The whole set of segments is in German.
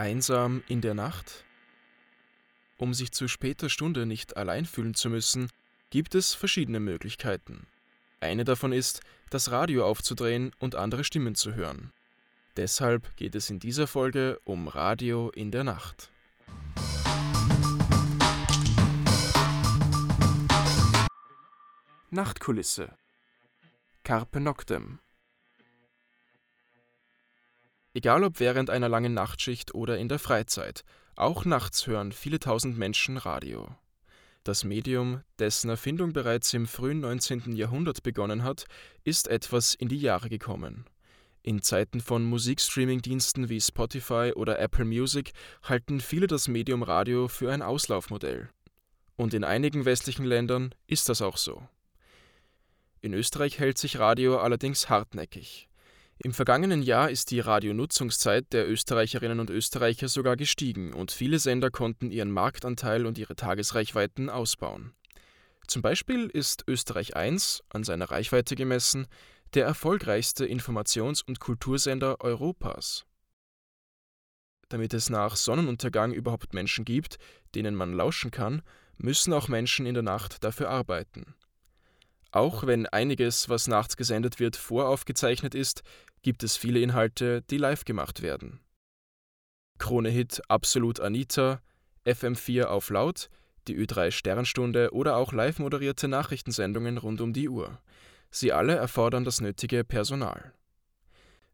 Einsam in der Nacht? Um sich zu später Stunde nicht allein fühlen zu müssen, gibt es verschiedene Möglichkeiten. Eine davon ist, das Radio aufzudrehen und andere Stimmen zu hören. Deshalb geht es in dieser Folge um Radio in der Nacht. Nachtkulisse Carpe Noctem Egal ob während einer langen Nachtschicht oder in der Freizeit, auch nachts hören viele tausend Menschen Radio. Das Medium, dessen Erfindung bereits im frühen 19. Jahrhundert begonnen hat, ist etwas in die Jahre gekommen. In Zeiten von Musikstreaming-Diensten wie Spotify oder Apple Music halten viele das Medium Radio für ein Auslaufmodell. Und in einigen westlichen Ländern ist das auch so. In Österreich hält sich Radio allerdings hartnäckig. Im vergangenen Jahr ist die Radionutzungszeit der Österreicherinnen und Österreicher sogar gestiegen und viele Sender konnten ihren Marktanteil und ihre Tagesreichweiten ausbauen. Zum Beispiel ist Österreich 1, an seiner Reichweite gemessen, der erfolgreichste Informations- und Kultursender Europas. Damit es nach Sonnenuntergang überhaupt Menschen gibt, denen man lauschen kann, müssen auch Menschen in der Nacht dafür arbeiten. Auch wenn einiges, was nachts gesendet wird, voraufgezeichnet ist, gibt es viele Inhalte, die live gemacht werden. Krone-Hit Absolut Anita, FM4 auf laut, die Ö3 Sternstunde oder auch live moderierte Nachrichtensendungen rund um die Uhr. Sie alle erfordern das nötige Personal.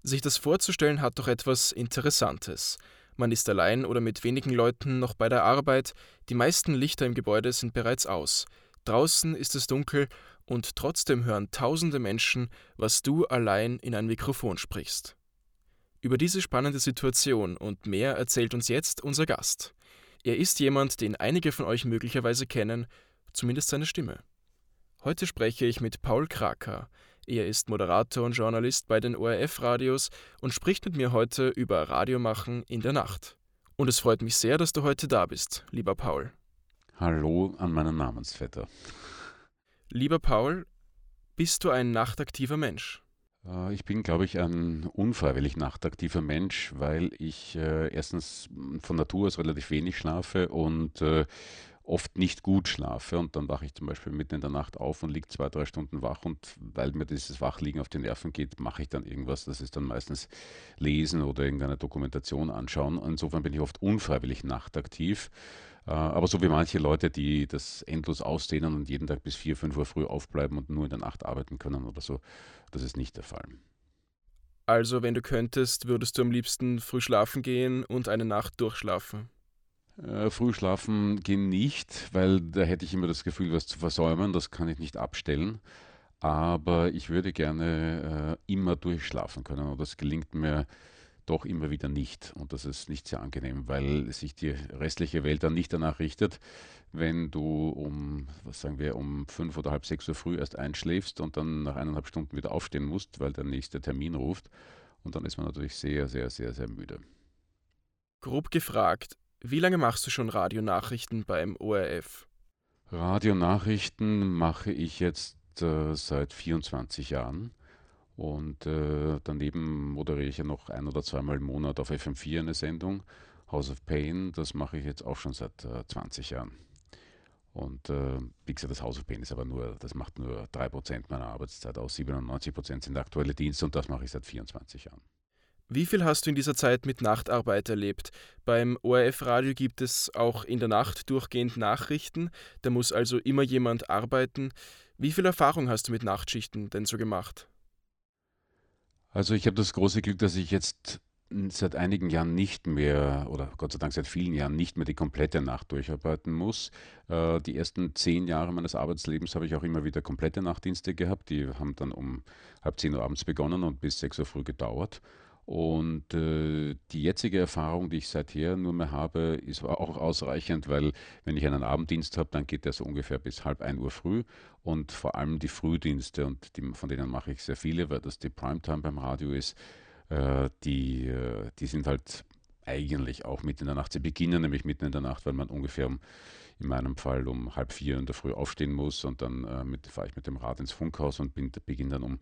Sich das vorzustellen hat doch etwas Interessantes. Man ist allein oder mit wenigen Leuten noch bei der Arbeit, die meisten Lichter im Gebäude sind bereits aus, draußen ist es dunkel und trotzdem hören tausende Menschen, was du allein in ein Mikrofon sprichst. Über diese spannende Situation und mehr erzählt uns jetzt unser Gast. Er ist jemand, den einige von euch möglicherweise kennen, zumindest seine Stimme. Heute spreche ich mit Paul Kraker. Er ist Moderator und Journalist bei den ORF-Radios und spricht mit mir heute über Radiomachen in der Nacht. Und es freut mich sehr, dass du heute da bist, lieber Paul. Hallo an meinen Namensvetter. Lieber Paul, bist du ein nachtaktiver Mensch? Äh, ich bin, glaube ich, ein unfreiwillig nachtaktiver Mensch, weil ich äh, erstens von Natur aus relativ wenig schlafe und äh, oft nicht gut schlafe und dann wache ich zum Beispiel mitten in der Nacht auf und liege zwei, drei Stunden wach und weil mir dieses Wachliegen auf die Nerven geht, mache ich dann irgendwas. Das ist dann meistens lesen oder irgendeine Dokumentation anschauen. Insofern bin ich oft unfreiwillig nachtaktiv. Äh, aber so wie manche Leute, die das endlos ausdehnen und jeden Tag bis 4, 5 Uhr früh aufbleiben und nur in der Nacht arbeiten können oder so, das ist nicht der Fall. Also, wenn du könntest, würdest du am liebsten früh schlafen gehen und eine Nacht durchschlafen? Äh, früh schlafen gehen nicht, weil da hätte ich immer das Gefühl, was zu versäumen. Das kann ich nicht abstellen. Aber ich würde gerne äh, immer durchschlafen können und das gelingt mir doch immer wieder nicht. Und das ist nicht sehr angenehm, weil sich die restliche Welt dann nicht danach richtet, wenn du um, was sagen wir, um fünf oder halb sechs Uhr früh erst einschläfst und dann nach eineinhalb Stunden wieder aufstehen musst, weil der nächste Termin ruft. Und dann ist man natürlich sehr, sehr, sehr, sehr müde. Grob gefragt, wie lange machst du schon Radionachrichten beim ORF? Radionachrichten mache ich jetzt äh, seit 24 Jahren. Und äh, daneben moderiere ich ja noch ein oder zweimal im Monat auf FM4 eine Sendung, House of Pain. Das mache ich jetzt auch schon seit äh, 20 Jahren. Und äh, wie gesagt, das House of Pain ist aber nur, das macht nur 3% meiner Arbeitszeit aus. 97% sind aktuelle Dienste und das mache ich seit 24 Jahren. Wie viel hast du in dieser Zeit mit Nachtarbeit erlebt? Beim ORF-Radio gibt es auch in der Nacht durchgehend Nachrichten, da muss also immer jemand arbeiten. Wie viel Erfahrung hast du mit Nachtschichten denn so gemacht? Also ich habe das große Glück, dass ich jetzt seit einigen Jahren nicht mehr oder Gott sei Dank seit vielen Jahren nicht mehr die komplette Nacht durcharbeiten muss. Äh, die ersten zehn Jahre meines Arbeitslebens habe ich auch immer wieder komplette Nachtdienste gehabt. Die haben dann um halb zehn Uhr abends begonnen und bis sechs Uhr früh gedauert. Und äh, die jetzige Erfahrung, die ich seither nur mehr habe, ist auch ausreichend, weil wenn ich einen Abenddienst habe, dann geht der so ungefähr bis halb ein Uhr früh. Und vor allem die Frühdienste, und die, von denen mache ich sehr viele, weil das die Primetime beim Radio ist, äh, die, äh, die sind halt eigentlich auch mitten in der Nacht. Sie beginnen nämlich mitten in der Nacht, weil man ungefähr um, in meinem Fall um halb vier in der Früh aufstehen muss und dann äh, fahre ich mit dem Rad ins Funkhaus und beginne dann um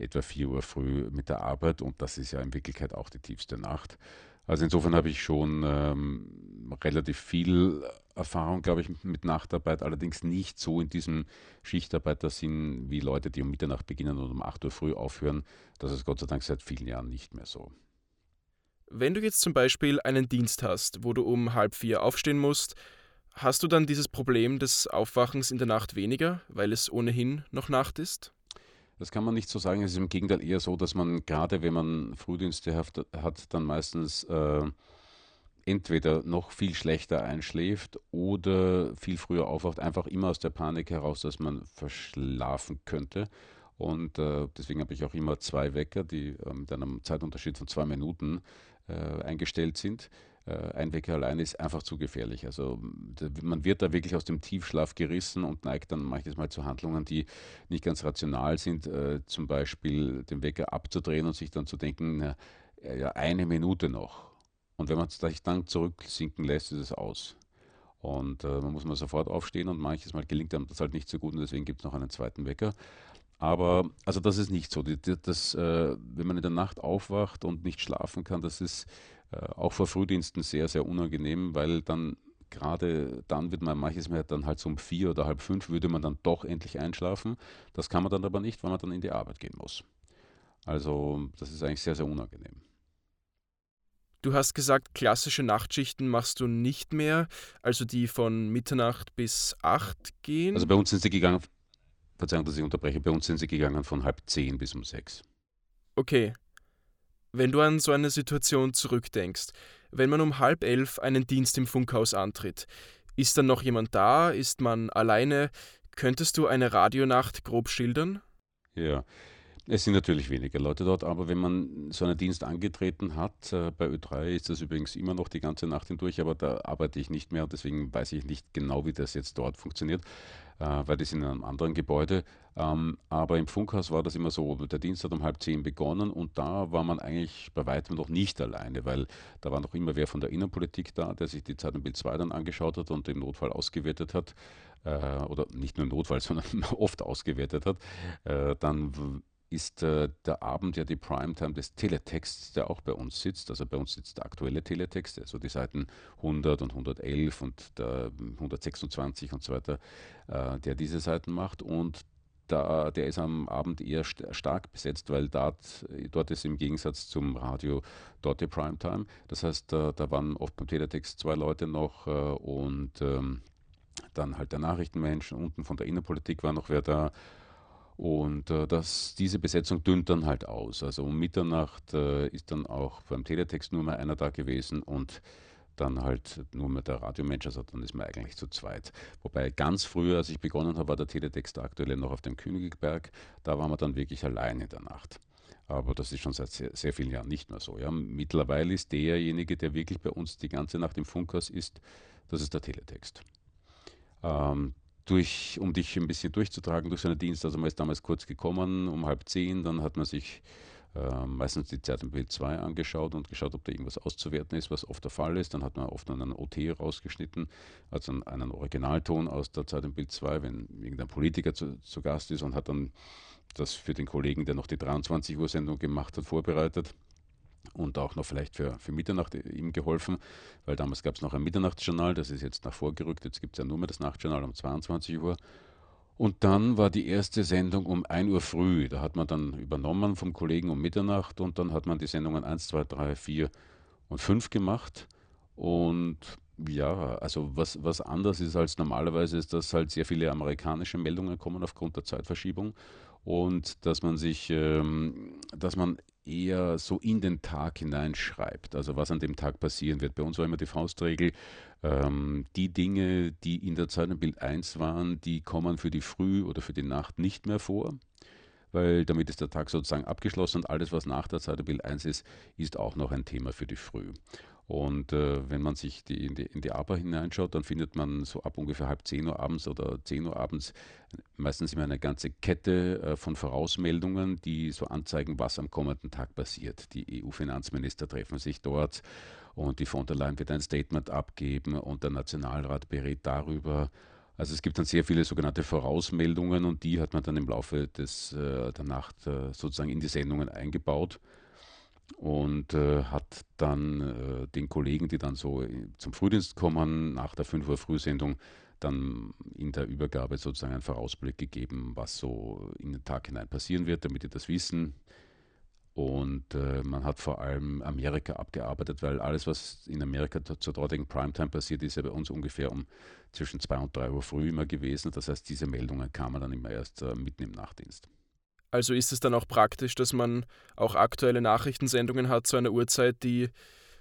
etwa 4 Uhr früh mit der Arbeit und das ist ja in Wirklichkeit auch die tiefste Nacht. Also insofern habe ich schon ähm, relativ viel Erfahrung, glaube ich, mit Nachtarbeit, allerdings nicht so in diesem Schichtarbeitersinn wie Leute, die um Mitternacht beginnen und um 8 Uhr früh aufhören. Das ist Gott sei Dank seit vielen Jahren nicht mehr so. Wenn du jetzt zum Beispiel einen Dienst hast, wo du um halb vier aufstehen musst, hast du dann dieses Problem des Aufwachens in der Nacht weniger, weil es ohnehin noch Nacht ist? Das kann man nicht so sagen. Es ist im Gegenteil eher so, dass man gerade, wenn man Frühdienste hat, dann meistens äh, entweder noch viel schlechter einschläft oder viel früher aufwacht, einfach immer aus der Panik heraus, dass man verschlafen könnte. Und äh, deswegen habe ich auch immer zwei Wecker, die äh, mit einem Zeitunterschied von zwei Minuten äh, eingestellt sind. Äh, ein Wecker allein ist einfach zu gefährlich. Also man wird da wirklich aus dem Tiefschlaf gerissen und neigt dann manches Mal zu Handlungen, die nicht ganz rational sind. Äh, zum Beispiel den Wecker abzudrehen und sich dann zu denken, na, ja, eine Minute noch. Und wenn man sich dann zurücksinken lässt, ist es aus. Und äh, man muss mal sofort aufstehen und manches Mal gelingt einem das halt nicht so gut und deswegen gibt es noch einen zweiten Wecker. Aber also das ist nicht so. Das, das, äh, wenn man in der Nacht aufwacht und nicht schlafen kann, das ist äh, auch vor Frühdiensten sehr, sehr unangenehm, weil dann gerade dann wird man manches Mal dann halt so um vier oder halb fünf würde man dann doch endlich einschlafen. Das kann man dann aber nicht, weil man dann in die Arbeit gehen muss. Also das ist eigentlich sehr, sehr unangenehm. Du hast gesagt, klassische Nachtschichten machst du nicht mehr, also die von Mitternacht bis acht gehen. Also bei uns sind sie gegangen, Verzeihung, dass ich unterbreche, bei uns sind sie gegangen von halb zehn bis um sechs. Okay, wenn du an so eine Situation zurückdenkst, wenn man um halb elf einen Dienst im Funkhaus antritt, ist dann noch jemand da? Ist man alleine? Könntest du eine Radionacht grob schildern? Ja, es sind natürlich weniger Leute dort, aber wenn man so einen Dienst angetreten hat, äh, bei Ö3 ist das übrigens immer noch die ganze Nacht hindurch, aber da arbeite ich nicht mehr deswegen weiß ich nicht genau, wie das jetzt dort funktioniert, äh, weil das in einem anderen Gebäude. Ähm, aber im Funkhaus war das immer so, der Dienst hat um halb zehn begonnen und da war man eigentlich bei weitem noch nicht alleine, weil da war noch immer wer von der Innenpolitik da, der sich die Zeit im Bild 2 dann angeschaut hat und im Notfall ausgewertet hat äh, oder nicht nur im Notfall, sondern oft ausgewertet hat. Äh, dann ist äh, der Abend ja die Primetime des Teletexts, der auch bei uns sitzt. Also bei uns sitzt der aktuelle Teletext, also die Seiten 100 und 111 und der 126 und so weiter, äh, der diese Seiten macht. Und da, der ist am Abend eher st stark besetzt, weil dort, dort ist im Gegensatz zum Radio dort die Primetime. Das heißt, äh, da waren oft beim Teletext zwei Leute noch äh, und ähm, dann halt der Nachrichtenmensch. Unten von der Innenpolitik war noch wer da und äh, das, diese Besetzung dünnt dann halt aus. Also um Mitternacht äh, ist dann auch beim Teletext nur mehr einer da gewesen und dann halt nur mehr der Radiomensch, also dann ist man eigentlich zu zweit. Wobei ganz früher, als ich begonnen habe, war der Teletext aktuell noch auf dem Königberg, da waren wir dann wirklich allein in der Nacht. Aber das ist schon seit sehr, sehr, vielen Jahren nicht mehr so. Ja. Mittlerweile ist derjenige, der wirklich bei uns die ganze Nacht im Funkhaus ist, das ist der Teletext. Ähm, durch, um dich ein bisschen durchzutragen durch seinen Dienst. Also man ist damals kurz gekommen, um halb zehn, dann hat man sich äh, meistens die Zeit im Bild 2 angeschaut und geschaut, ob da irgendwas auszuwerten ist, was oft der Fall ist. Dann hat man oft einen OT rausgeschnitten, also einen Originalton aus der Zeit im Bild 2, wenn irgendein Politiker zu, zu Gast ist und hat dann das für den Kollegen, der noch die 23 Uhr Sendung gemacht hat, vorbereitet und auch noch vielleicht für, für Mitternacht ihm geholfen, weil damals gab es noch ein Mitternachtsjournal, das ist jetzt nach vorgerückt, jetzt gibt es ja nur mehr das Nachtjournal um 22 Uhr. Und dann war die erste Sendung um 1 Uhr früh. Da hat man dann übernommen vom Kollegen um Mitternacht und dann hat man die Sendungen 1, 2, 3, 4 und 5 gemacht. Und ja, also was, was anders ist als normalerweise, ist, dass halt sehr viele amerikanische Meldungen kommen aufgrund der Zeitverschiebung und dass man sich, ähm, dass man eher so in den Tag hineinschreibt, also was an dem Tag passieren wird. Bei uns war immer die Faustregel, ähm, die Dinge, die in der Zeit im Bild 1 waren, die kommen für die Früh oder für die Nacht nicht mehr vor, weil damit ist der Tag sozusagen abgeschlossen und alles, was nach der Zeit im Bild 1 ist, ist auch noch ein Thema für die Früh. Und äh, wenn man sich die, in, die, in die APA hineinschaut, dann findet man so ab ungefähr halb 10 Uhr abends oder 10 Uhr abends meistens immer eine ganze Kette äh, von Vorausmeldungen, die so anzeigen, was am kommenden Tag passiert. Die EU-Finanzminister treffen sich dort und die von der Leyen wird ein Statement abgeben und der Nationalrat berät darüber. Also es gibt dann sehr viele sogenannte Vorausmeldungen und die hat man dann im Laufe des, äh, der Nacht äh, sozusagen in die Sendungen eingebaut. Und äh, hat dann äh, den Kollegen, die dann so zum Frühdienst kommen, nach der 5 Uhr Frühsendung, dann in der Übergabe sozusagen einen Vorausblick gegeben, was so in den Tag hinein passieren wird, damit die das wissen. Und äh, man hat vor allem Amerika abgearbeitet, weil alles, was in Amerika zur dortigen Primetime passiert, ist ja bei uns ungefähr um zwischen 2 und 3 Uhr früh immer gewesen. Das heißt, diese Meldungen kamen dann immer erst äh, mitten im Nachtdienst. Also ist es dann auch praktisch, dass man auch aktuelle Nachrichtensendungen hat zu einer Uhrzeit, die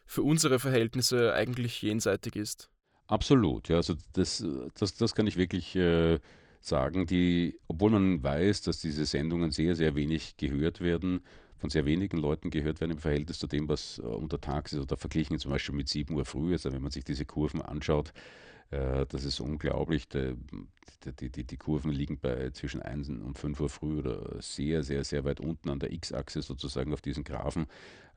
für unsere Verhältnisse eigentlich jenseitig ist. Absolut, ja, also das, das, das kann ich wirklich äh, sagen. Die, obwohl man weiß, dass diese Sendungen sehr, sehr wenig gehört werden, von sehr wenigen Leuten gehört werden im Verhältnis zu dem, was äh, untertags ist, oder verglichen zum Beispiel mit 7 Uhr früh, also wenn man sich diese Kurven anschaut, das ist unglaublich. Die, die, die, die, Kurven liegen bei zwischen 1 und 5 Uhr früh oder sehr, sehr, sehr weit unten an der X-Achse sozusagen auf diesen Graphen.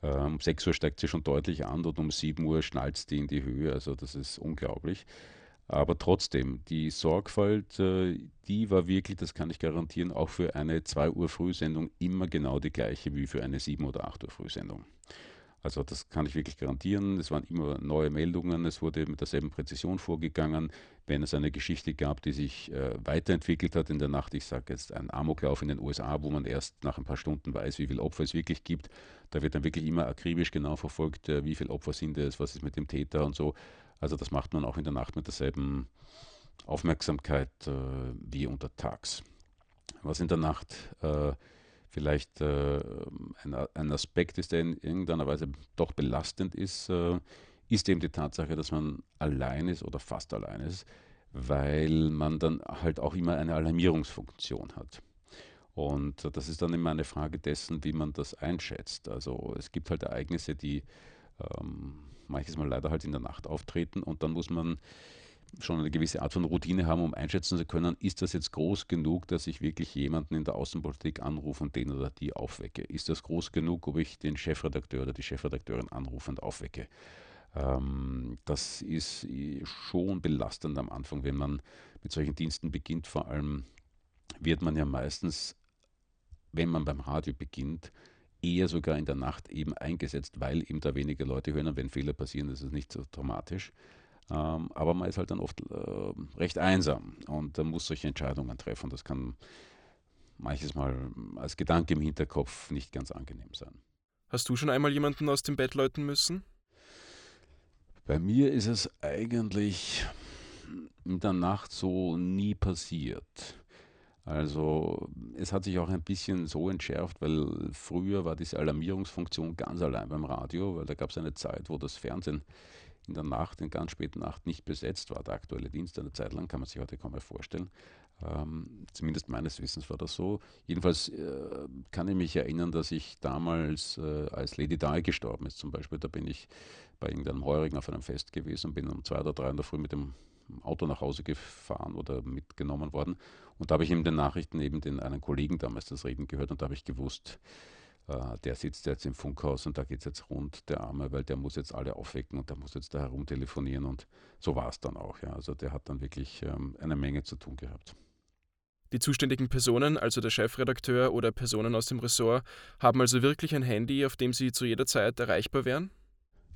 Um 6 Uhr steigt sie schon deutlich an und um 7 Uhr schnallt die in die Höhe. Also das ist unglaublich. Aber trotzdem, die Sorgfalt, äh, die war wirklich, das kann ich garantieren, auch für eine 2 Uhr Frühsendung immer genau die gleiche wie für eine 7 oder 8 Uhr Frühsendung. Also das kann ich wirklich garantieren. Es waren immer neue Meldungen, es wurde mit derselben Präzision vorgegangen. Wenn es eine Geschichte gab, die sich äh, weiterentwickelt hat in der Nacht, ich sage jetzt ein Amoklauf in den USA, wo man erst nach ein paar Stunden weiß, wie viele Opfer es wirklich gibt, da wird dann wirklich immer akribisch genau verfolgt, äh, wie viele Opfer sind es, was ist mit dem Täter und so. Also das macht man auch in der Nacht mit derselben Aufmerksamkeit äh, wie untertags. Was in der Nacht äh, vielleicht äh, ein, ein, Aspekt ist, der in irgendeiner Weise doch belastend ist, äh, ist eben die Tatsache, dass man allein ist oder fast allein ist, weil man dann halt auch immer eine Alarmierungsfunktion hat. Und das ist dann immer eine Frage dessen, wie man das einschätzt. Also es gibt halt Ereignisse, die ähm, manches Mal leider halt in der Nacht auftreten und dann muss man schon eine gewisse Art von Routine haben, um einschätzen zu können, ist das jetzt groß genug, dass ich wirklich jemanden in der Außenpolitik anrufe und den oder die aufwecke? Ist das groß genug, ob ich den Chefredakteur oder die Chefredakteurin anrufe und aufwecke? Ähm, das ist schon belastend am Anfang, wenn man mit solchen Diensten beginnt. Vor allem wird man ja meistens, wenn man beim Radio beginnt, eher sogar in der Nacht eben eingesetzt, weil eben da weniger Leute hören und wenn Fehler passieren, ist es nicht so dramatisch. Ähm, aber man ist halt dann oft äh, recht einsam und äh, muss solche Entscheidungen treffen. Das kann manches Mal als Gedanke im Hinterkopf nicht ganz angenehm sein. Hast du schon einmal jemanden aus dem Bett läuten müssen? Bei mir ist es eigentlich in der Nacht so nie passiert. Also es hat sich auch ein bisschen so entschärft, weil früher war diese Alarmierungsfunktion ganz allein beim Radio, weil da gab es eine Zeit, wo das Fernsehen in der Nacht, in ganz späten Nacht nicht besetzt war. Der aktuelle Dienst eine Zeit lang, kann man sich heute kaum mehr vorstellen. Ähm, zumindest meines Wissens war das so. Jedenfalls äh, kann ich mich erinnern, dass ich damals, äh, als Lady Di gestorben ist zum Beispiel, da bin ich bei irgendeinem Heurigen auf einem Fest gewesen und bin um zwei oder drei in der Früh mit dem Auto nach Hause gefahren oder mitgenommen worden. Und da habe ich in den Nachrichten eben den einen Kollegen damals das Reden gehört und da habe ich gewusst, der sitzt jetzt im Funkhaus und da geht es jetzt rund, der Arme, weil der muss jetzt alle aufwecken und der muss jetzt da herumtelefonieren und so war es dann auch. Ja. Also der hat dann wirklich ähm, eine Menge zu tun gehabt. Die zuständigen Personen, also der Chefredakteur oder Personen aus dem Ressort, haben also wirklich ein Handy, auf dem sie zu jeder Zeit erreichbar wären?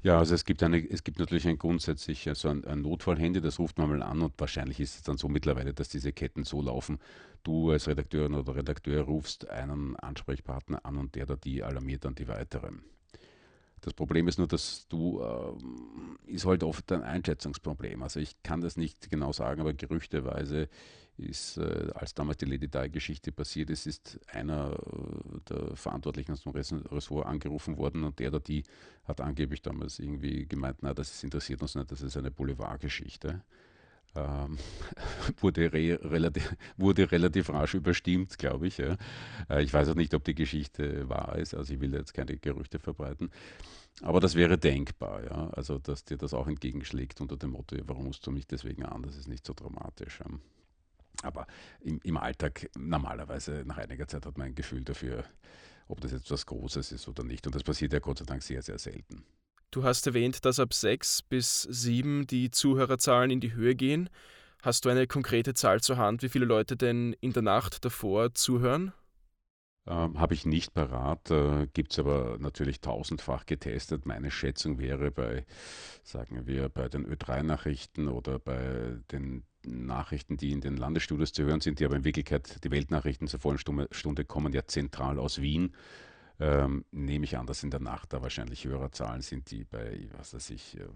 Ja, also es gibt, eine, es gibt natürlich ein grundsätzlich also ein, ein Notfallhandy, das ruft man mal an und wahrscheinlich ist es dann so mittlerweile, dass diese Ketten so laufen, du als Redakteurin oder Redakteur rufst einen Ansprechpartner an und der oder die alarmiert dann die weiteren. Das Problem ist nur, dass du, äh, ist halt oft ein Einschätzungsproblem. Also ich kann das nicht genau sagen, aber gerüchteweise ist, äh, als damals die Lady Di-Geschichte passiert ist, ist einer äh, der Verantwortlichen aus dem Ressort angerufen worden und der oder die hat angeblich damals irgendwie gemeint, na, das interessiert uns nicht, das ist eine Boulevardgeschichte. Ähm, wurde, re relativ, wurde relativ rasch überstimmt, glaube ich. Ja. Äh, ich weiß auch nicht, ob die Geschichte wahr ist, also ich will jetzt keine Gerüchte verbreiten. Aber das wäre denkbar, ja. Also, dass dir das auch entgegenschlägt unter dem Motto, warum musst du mich deswegen an, das ist nicht so dramatisch. Ja. Aber im, im Alltag normalerweise nach einiger Zeit hat man ein Gefühl dafür, ob das jetzt was Großes ist oder nicht. Und das passiert ja Gott sei Dank sehr, sehr selten. Du hast erwähnt, dass ab sechs bis sieben die Zuhörerzahlen in die Höhe gehen. Hast du eine konkrete Zahl zur Hand, wie viele Leute denn in der Nacht davor zuhören? Ähm, Habe ich nicht parat, äh, gibt es aber natürlich tausendfach getestet. Meine Schätzung wäre bei, sagen wir, bei den Ö3-Nachrichten oder bei den Nachrichten, die in den Landesstudios zu hören sind, die aber in Wirklichkeit, die Weltnachrichten zur vollen Stunde, Stunde kommen ja zentral aus Wien. Ähm, nehme ich an, dass in der Nacht da wahrscheinlich höhere Zahlen sind, die bei, was weiß ich, äh,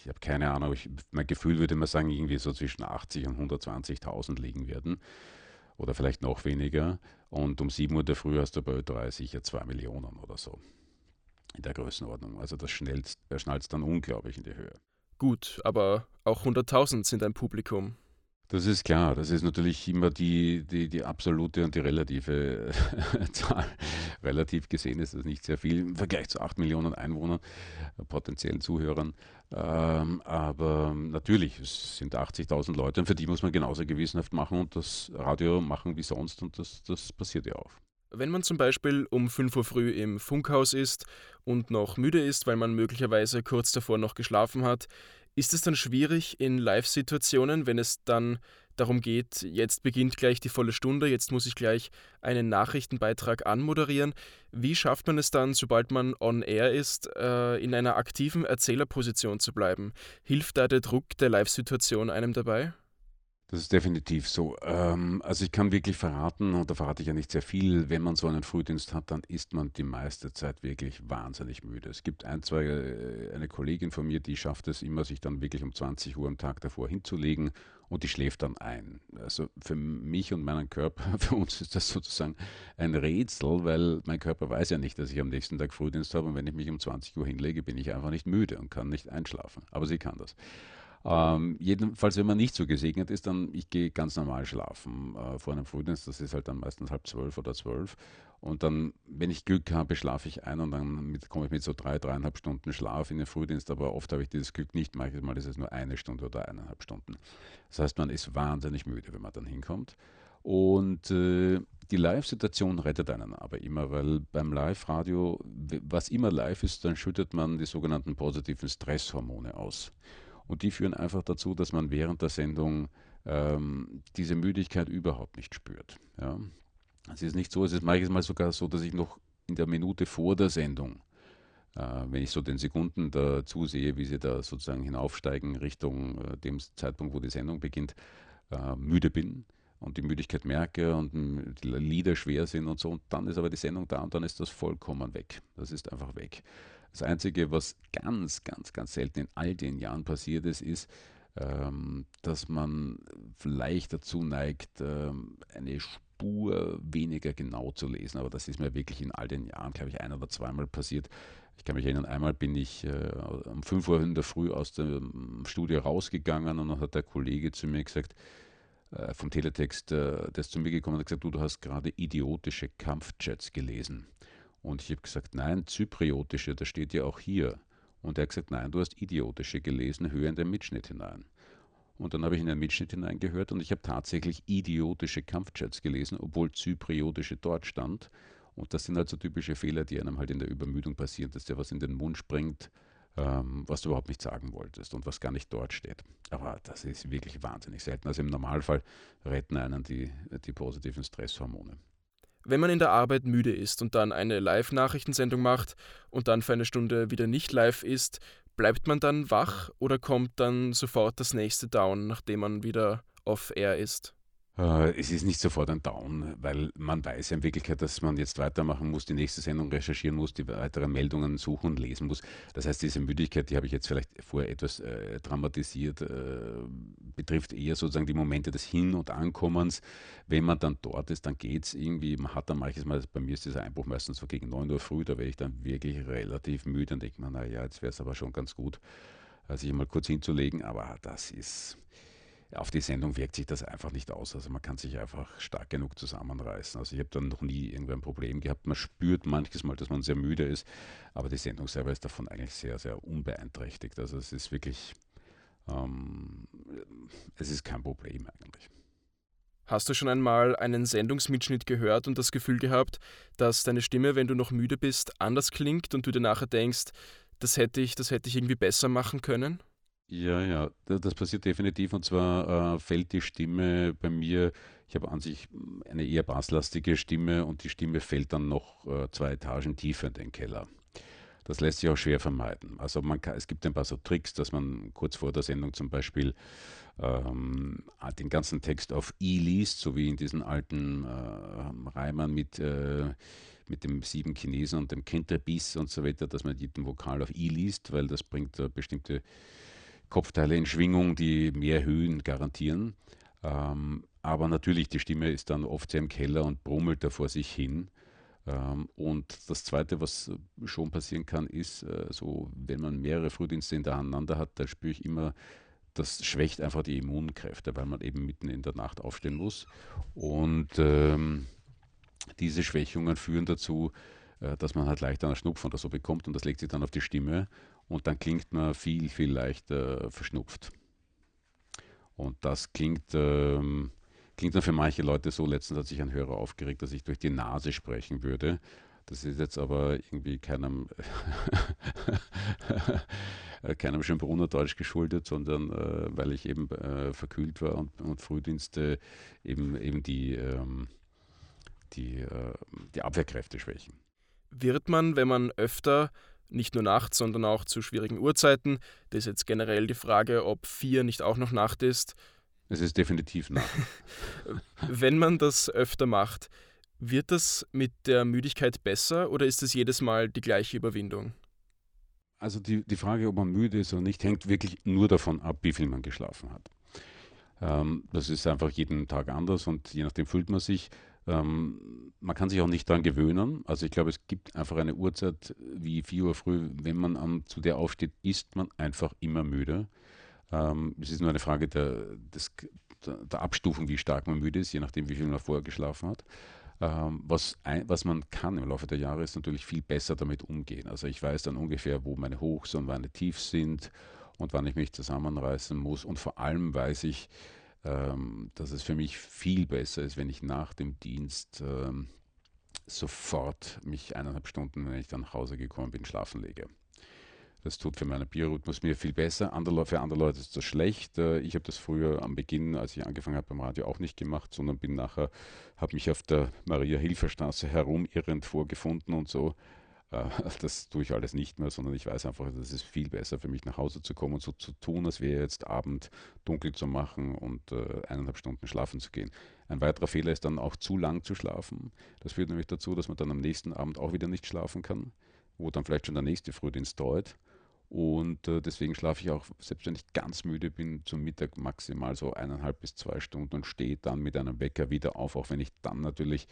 ich habe keine Ahnung, ich, mein Gefühl würde mal sagen, irgendwie so zwischen 80 und 120.000 liegen werden oder vielleicht noch weniger. Und um 7 Uhr der Früh hast du bei Ö3 sicher 2 Millionen oder so in der Größenordnung. Also das schnallt dann unglaublich in die Höhe. Gut, aber auch 100.000 sind ein Publikum. Das ist klar, das ist natürlich immer die, die, die absolute und die relative Zahl. Relativ gesehen ist das nicht sehr viel im Vergleich zu 8 Millionen Einwohnern, äh, potenziellen Zuhörern. Ähm, aber natürlich, es sind 80.000 Leute und für die muss man genauso gewissenhaft machen und das Radio machen wie sonst und das, das passiert ja auch. Wenn man zum Beispiel um 5 Uhr früh im Funkhaus ist und noch müde ist, weil man möglicherweise kurz davor noch geschlafen hat, ist es dann schwierig in Live-Situationen, wenn es dann darum geht, jetzt beginnt gleich die volle Stunde, jetzt muss ich gleich einen Nachrichtenbeitrag anmoderieren. Wie schafft man es dann, sobald man on air ist, äh, in einer aktiven Erzählerposition zu bleiben? Hilft da der Druck der Live-Situation einem dabei? Das ist definitiv so. Ähm, also ich kann wirklich verraten, und da verrate ich ja nicht sehr viel, wenn man so einen Frühdienst hat, dann ist man die meiste Zeit wirklich wahnsinnig müde. Es gibt ein, zwei, äh, eine Kollegin von mir, die schafft es immer, sich dann wirklich um 20 Uhr am Tag davor hinzulegen und die schläft dann ein. Also für mich und meinen Körper, für uns ist das sozusagen ein Rätsel, weil mein Körper weiß ja nicht, dass ich am nächsten Tag Frühdienst habe und wenn ich mich um 20 Uhr hinlege, bin ich einfach nicht müde und kann nicht einschlafen. Aber sie kann das. Ähm, jedenfalls, wenn man nicht so gesegnet ist, dann ich gehe ganz normal schlafen äh, vor einem Frühdienst. Das ist halt dann meistens halb zwölf oder zwölf. Und dann, wenn ich Glück habe, schlafe ich ein und dann komme ich mit so drei, dreieinhalb Stunden Schlaf in den Frühdienst. Aber oft habe ich dieses Glück nicht. Manchmal ist es nur eine Stunde oder eineinhalb Stunden. Das heißt, man ist wahnsinnig müde, wenn man dann hinkommt. Und äh, die Live-Situation rettet einen aber immer, weil beim Live-Radio, was immer live ist, dann schüttet man die sogenannten positiven Stresshormone aus. Und die führen einfach dazu, dass man während der Sendung ähm, diese Müdigkeit überhaupt nicht spürt. Ja. Es ist nicht so, es ist manchmal sogar so, dass ich noch in der Minute vor der Sendung, äh, wenn ich so den Sekunden da zusehe, wie sie da sozusagen hinaufsteigen Richtung äh, dem Zeitpunkt, wo die Sendung beginnt, äh, müde bin und die Müdigkeit merke und die Lieder schwer sind und so. Und dann ist aber die Sendung da und dann ist das vollkommen weg. Das ist einfach weg. Das Einzige, was ganz, ganz, ganz selten in all den Jahren passiert ist, ist, ähm, dass man vielleicht dazu neigt, ähm, eine Spur weniger genau zu lesen. Aber das ist mir wirklich in all den Jahren, glaube ich, ein oder zweimal passiert. Ich kann mich erinnern, einmal bin ich äh, um 5 Uhr in der Früh aus dem Studio rausgegangen und dann hat der Kollege zu mir gesagt, äh, vom Teletext, äh, der ist zu mir gekommen und hat gesagt, du, du hast gerade idiotische Kampfjets gelesen. Und ich habe gesagt, nein, zypriotische, das steht ja auch hier. Und er hat gesagt, nein, du hast idiotische gelesen, höre in den Mitschnitt hinein. Und dann habe ich in den Mitschnitt hineingehört und ich habe tatsächlich idiotische Kampfjets gelesen, obwohl zypriotische dort stand. Und das sind halt so typische Fehler, die einem halt in der Übermüdung passieren, dass dir was in den Mund springt, ähm, was du überhaupt nicht sagen wolltest und was gar nicht dort steht. Aber das ist wirklich wahnsinnig selten. Also im Normalfall retten einen die, die positiven Stresshormone. Wenn man in der Arbeit müde ist und dann eine Live-Nachrichtensendung macht und dann für eine Stunde wieder nicht live ist, bleibt man dann wach oder kommt dann sofort das nächste Down, nachdem man wieder off-air ist? Äh, es ist nicht sofort ein Down, weil man weiß ja in Wirklichkeit, dass man jetzt weitermachen muss, die nächste Sendung recherchieren muss, die weiteren Meldungen suchen und lesen muss. Das heißt, diese Müdigkeit, die habe ich jetzt vielleicht vorher etwas äh, dramatisiert, äh, betrifft eher sozusagen die Momente des Hin- und Ankommens. Wenn man dann dort ist, dann geht es irgendwie, man hat dann manches Mal, bei mir ist dieser Einbruch meistens so gegen 9 Uhr früh, da wäre ich dann wirklich relativ müde und denke mir, naja, jetzt wäre es aber schon ganz gut, äh, sich mal kurz hinzulegen, aber das ist auf die Sendung wirkt sich das einfach nicht aus. Also man kann sich einfach stark genug zusammenreißen. Also ich habe dann noch nie irgendein Problem gehabt. Man spürt manches Mal, dass man sehr müde ist, aber die Sendung selber ist davon eigentlich sehr, sehr unbeeinträchtigt. Also es ist wirklich, ähm, es ist kein Problem eigentlich. Hast du schon einmal einen Sendungsmitschnitt gehört und das Gefühl gehabt, dass deine Stimme, wenn du noch müde bist, anders klingt und du dir nachher denkst, das hätte ich, das hätte ich irgendwie besser machen können? Ja, ja, das passiert definitiv. Und zwar äh, fällt die Stimme bei mir Ich habe an sich eine eher basslastige Stimme und die Stimme fällt dann noch äh, zwei Etagen tiefer in den Keller. Das lässt sich auch schwer vermeiden. Also man kann, es gibt ein paar so Tricks, dass man kurz vor der Sendung zum Beispiel ähm, den ganzen Text auf I liest, so wie in diesen alten äh, Reimern mit, äh, mit dem sieben Chinesen und dem Kenterbiss und so weiter, dass man jeden Vokal auf I liest, weil das bringt äh, bestimmte Kopfteile in Schwingung, die mehr Höhen garantieren. Ähm, aber natürlich, die Stimme ist dann oft sehr im Keller und brummelt da vor sich hin. Ähm, und das Zweite, was schon passieren kann, ist, äh, so, wenn man mehrere Frühdienste hintereinander hat, da spüre ich immer, das schwächt einfach die Immunkräfte, weil man eben mitten in der Nacht aufstehen muss. Und ähm, diese Schwächungen führen dazu, äh, dass man halt leichter einen Schnupfen oder so bekommt und das legt sich dann auf die Stimme und dann klingt man viel, viel leichter verschnupft. Und das klingt ähm, Klingt dann für manche Leute so, letztens hat sich ein Hörer aufgeregt, dass ich durch die Nase sprechen würde. Das ist jetzt aber irgendwie keinem, keinem Schönbrunner Deutsch geschuldet, sondern äh, weil ich eben äh, verkühlt war und, und, Frühdienste eben, eben die, ähm, die, äh, die Abwehrkräfte schwächen. Wird man, wenn man öfter nicht nur nachts, sondern auch zu schwierigen Uhrzeiten. Das ist jetzt generell die Frage, ob vier nicht auch noch Nacht ist. Es ist definitiv nach. Wenn man das öfter macht, wird das mit der Müdigkeit besser oder ist es jedes Mal die gleiche Überwindung? Also die, die Frage, ob man müde ist oder nicht, hängt wirklich nur davon ab, wie viel man geschlafen hat. Ähm, das ist einfach jeden Tag anders und je nachdem fühlt man sich. Ähm, man kann sich auch nicht daran gewöhnen. Also ich glaube, es gibt einfach eine Uhrzeit wie 4 Uhr früh, wenn man um, zu der aufsteht, ist man einfach immer müde. Ähm, es ist nur eine Frage der, des, der, Abstufung, wie stark man müde ist, je nachdem, wie viel man vorher geschlafen hat. Ähm, was, ein, was man kann im Laufe der Jahre, ist natürlich viel besser damit umgehen. Also ich weiß dann ungefähr, wo meine Hochs und meine Tiefs sind und wann ich mich zusammenreißen muss. Und vor allem weiß ich, ähm, dass es für mich viel besser ist, wenn ich nach dem Dienst ähm, sofort mich eineinhalb Stunden, wenn ich dann nach Hause gekommen bin, schlafen lege. Das tut für meinen Biorhythmus mir viel besser. Andere, für andere Leute ist das schlecht. Äh, ich habe das früher am Beginn, als ich angefangen habe beim Radio, auch nicht gemacht, sondern bin nachher, habe mich auf der Maria-Hilfer-Straße herumirrend vorgefunden und so. Äh, das tue ich alles nicht mehr, sondern ich weiß einfach, dass es viel besser für mich nach Hause zu kommen und so zu tun, als wäre jetzt Abend dunkel zu machen und äh, eineinhalb Stunden schlafen zu gehen. Ein weiterer Fehler ist dann auch zu lang zu schlafen. Das führt nämlich dazu, dass man dann am nächsten Abend auch wieder nicht schlafen kann, wo dann vielleicht schon der nächste Frühdienst dauert. Und äh, deswegen schlafe ich auch, selbst wenn ich ganz müde bin, zum Mittag maximal so eineinhalb bis zwei Stunden und stehe dann mit einem Wecker wieder auf, auch wenn ich dann natürlich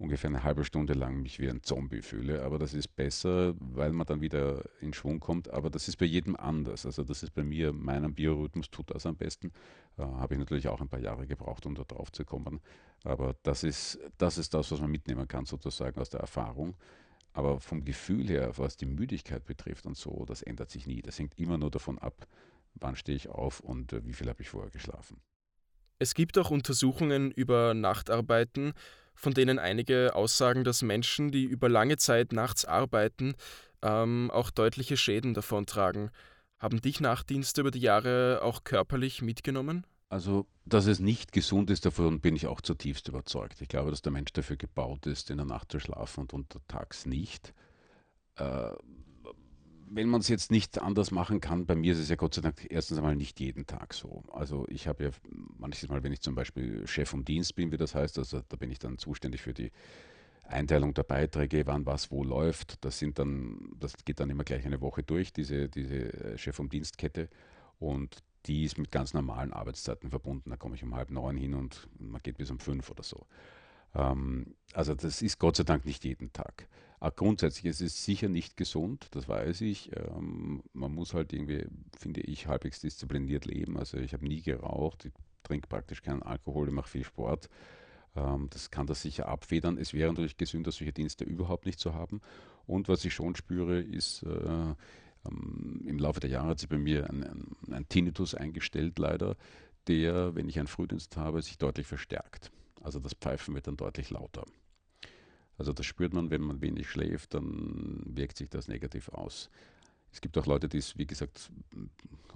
ungefähr eine halbe Stunde lang mich wie ein Zombie fühle. Aber das ist besser, weil man dann wieder in Schwung kommt. Aber das ist bei jedem anders. Also das ist bei mir, meinem Biorhythmus tut das am besten. Äh, Habe ich natürlich auch ein paar Jahre gebraucht, um da drauf zu kommen. Aber das ist, das ist das, was man mitnehmen kann, sozusagen aus der Erfahrung. Aber vom Gefühl her, was die Müdigkeit betrifft und so, das ändert sich nie. Das hängt immer nur davon ab, wann stehe ich auf und äh, wie viel habe ich vorher geschlafen. Es gibt auch Untersuchungen über Nachtarbeiten, von denen einige aussagen, dass Menschen, die über lange Zeit nachts arbeiten, ähm, auch deutliche Schäden davontragen. Haben dich Nachtdienste über die Jahre auch körperlich mitgenommen? Also, dass es nicht gesund ist, davon bin ich auch zutiefst überzeugt. Ich glaube, dass der Mensch dafür gebaut ist, in der Nacht zu schlafen und untertags nicht. Äh, wenn man es jetzt nicht anders machen kann, bei mir ist es ja Gott sei Dank erstens einmal nicht jeden Tag so. Also ich habe ja manches Mal, wenn ich zum Beispiel Chef vom Dienst bin, wie das heißt, also da bin ich dann zuständig für die Einteilung der Beiträge, wann was wo läuft. Das sind dann, das geht dann immer gleich eine Woche durch, diese, diese Chef vom Dienstkette. Und die ist mit ganz normalen Arbeitszeiten verbunden. Da komme ich um halb neun hin und man geht bis um fünf oder so. Ähm, also das ist Gott sei Dank nicht jeden Tag. Aber grundsätzlich ist es sicher nicht gesund, das weiß ich. Ähm, man muss halt irgendwie, finde ich, halbwegs diszipliniert leben. Also ich habe nie geraucht, ich trinke praktisch keinen Alkohol, ich mache viel Sport. Ähm, das kann das sicher abfedern. Es wäre natürlich gesünder, solche Dienste überhaupt nicht zu haben. Und was ich schon spüre, ist, äh, ähm, Im Laufe der Jahre hat sich bei mir ein, ein, ein Tinnitus eingestellt, leider, der, wenn ich einen Frühdienst habe, sich deutlich verstärkt. Also das Pfeifen wird dann deutlich lauter. Also das spürt man, wenn man wenig schläft, dann wirkt sich das negativ aus. Es gibt auch Leute, die es, wie gesagt,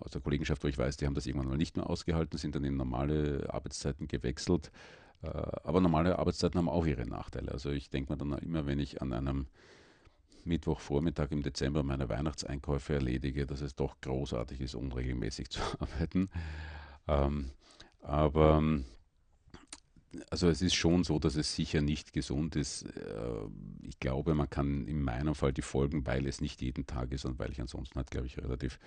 aus der Kollegenschaft, wo ich weiß, die haben das irgendwann mal nicht mehr ausgehalten, sind dann in normale Arbeitszeiten gewechselt. Äh, aber normale Arbeitszeiten haben auch ihre Nachteile. Also ich denke mir dann immer, wenn ich an einem Mittwochvormittag im Dezember meine Weihnachtseinkäufe erledige, dass es doch großartig ist, unregelmäßig zu arbeiten. Ähm, aber also es ist schon so, dass es sicher nicht gesund ist. Äh, ich glaube, man kann in meinem Fall die Folgen, weil es nicht jeden Tag ist und weil ich ansonsten halt, glaube ich, relativ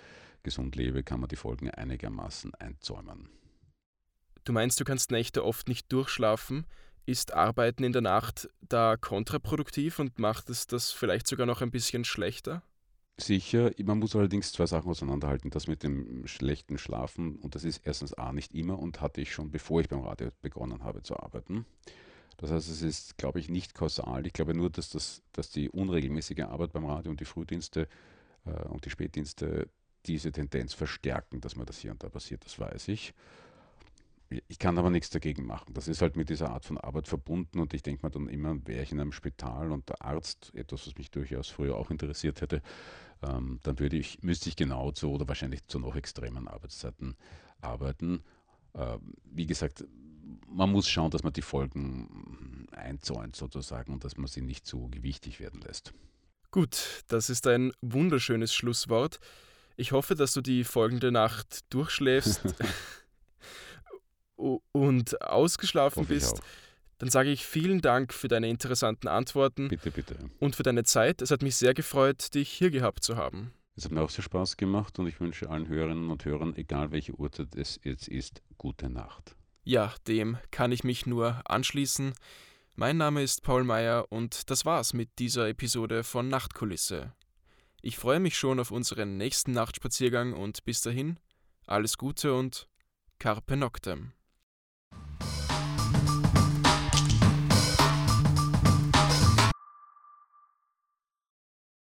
gesund lebe, kann man die Folgen einigermaßen einzäumen. Du meinst, du kannst Nächte oft nicht durchschlafen. Ist Arbeiten in der Nacht da kontraproduktiv und macht es das vielleicht sogar noch ein bisschen schlechter? Sicher, man muss allerdings zwei Sachen auseinanderhalten. Das mit dem schlechten Schlafen, und das ist erstens A nicht immer und hatte ich schon, bevor ich beim Radio begonnen habe zu arbeiten. Das heißt, es ist, glaube ich, nicht kausal. Ich glaube nur, dass, das, dass die unregelmäßige Arbeit beim Radio und die Frühdienste äh, und die Spätdienste diese Tendenz verstärken, dass mir das hier und da passiert, das weiß ich. Ich kann aber nichts dagegen machen. Das ist halt mit dieser Art von Arbeit verbunden und ich denke mir dann immer, wäre ich in einem Spital und der Arzt, etwas, was mich durchaus früher auch interessiert hätte, ähm, dann würde ich, müsste ich genau zu oder wahrscheinlich zu noch extremen Arbeitszeiten arbeiten. Ähm, wie gesagt, man muss schauen, dass man die Folgen einzäunt sozusagen und dass man sie nicht zu gewichtig werden lässt. Gut, das ist ein wunderschönes Schlusswort. Ich hoffe, dass du die folgende Nacht durchschläfst. und ausgeschlafen bist, dann sage ich vielen Dank für deine interessanten Antworten. Bitte, bitte. Und für deine Zeit. Es hat mich sehr gefreut, dich hier gehabt zu haben. Es hat mir auch sehr Spaß gemacht und ich wünsche allen Hörerinnen und Hörern, egal welche Uhrzeit es jetzt ist, gute Nacht. Ja, dem kann ich mich nur anschließen. Mein Name ist Paul Meyer und das war's mit dieser Episode von Nachtkulisse. Ich freue mich schon auf unseren nächsten Nachtspaziergang und bis dahin alles Gute und Carpe Noctem.